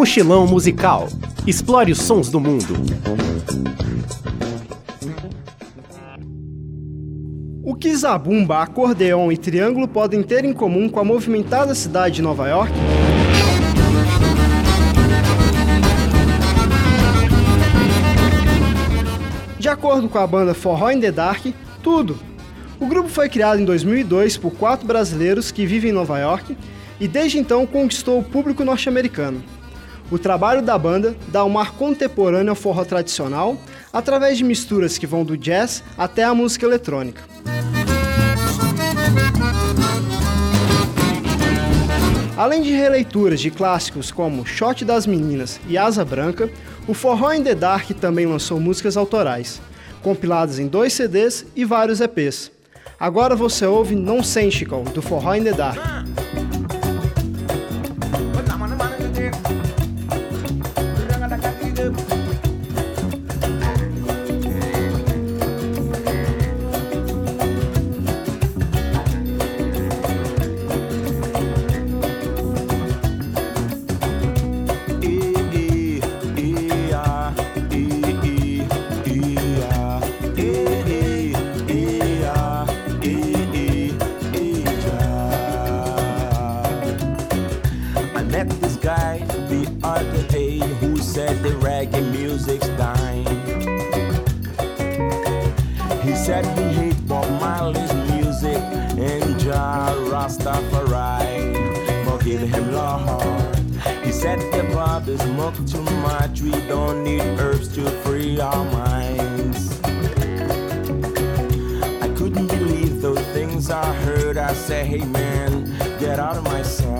Mochilão musical. Explore os sons do mundo. O que zabumba, acordeon e triângulo podem ter em comum com a movimentada cidade de Nova York? De acordo com a banda Forró in the Dark, tudo. O grupo foi criado em 2002 por quatro brasileiros que vivem em Nova York e desde então conquistou o público norte-americano. O trabalho da banda dá um ar contemporâneo ao forró tradicional, através de misturas que vão do jazz até a música eletrônica. Além de releituras de clássicos como Shot das Meninas e Asa Branca, o Forró in the Dark também lançou músicas autorais, compiladas em dois CDs e vários EPs. Agora você ouve Non Sensical, do Forró in the Dark. guy the other day who said the reggae music's dying. He said he hate Bob Marley's music and Jah Rastafari. Forgive him, Lord. He said the Bible smoke too much. We don't need herbs to free our minds. I couldn't believe those things I heard. I said, Hey man, get out of my sight.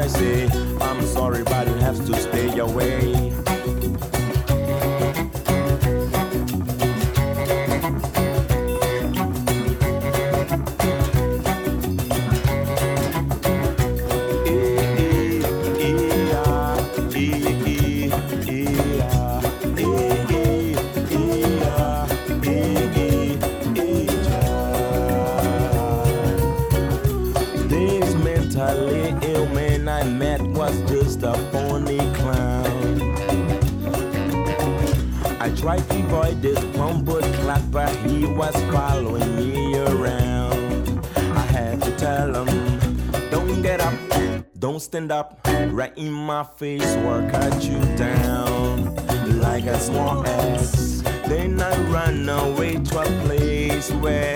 I say, I'm sorry, but you have to stay away. Was just a phony clown. I tried to avoid this crumpled clapper, he was following me around. I had to tell him, don't get up, don't stand up, right in my face, work cut you down like a small ass. Then I run away to a place where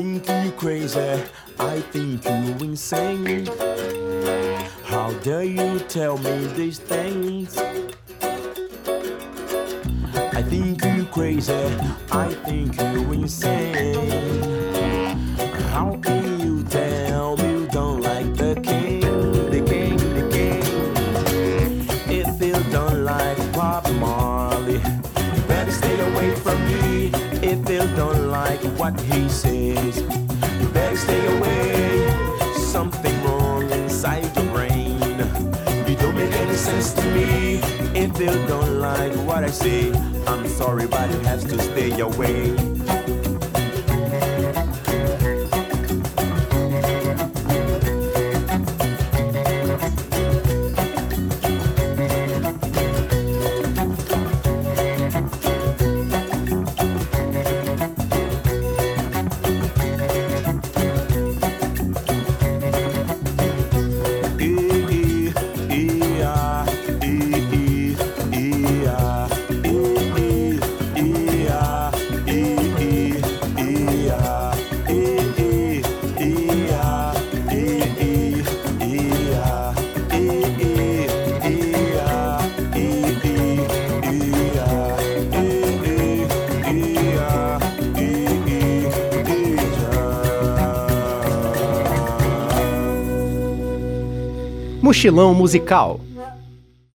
think you crazy, I think you insane. How dare you tell me these things? I think you crazy, I think you insane. How what he says, you better stay away. Something wrong inside your brain. You don't make any sense to me. If you don't like what I say, I'm sorry, but it has to stay away. Mochilão Musical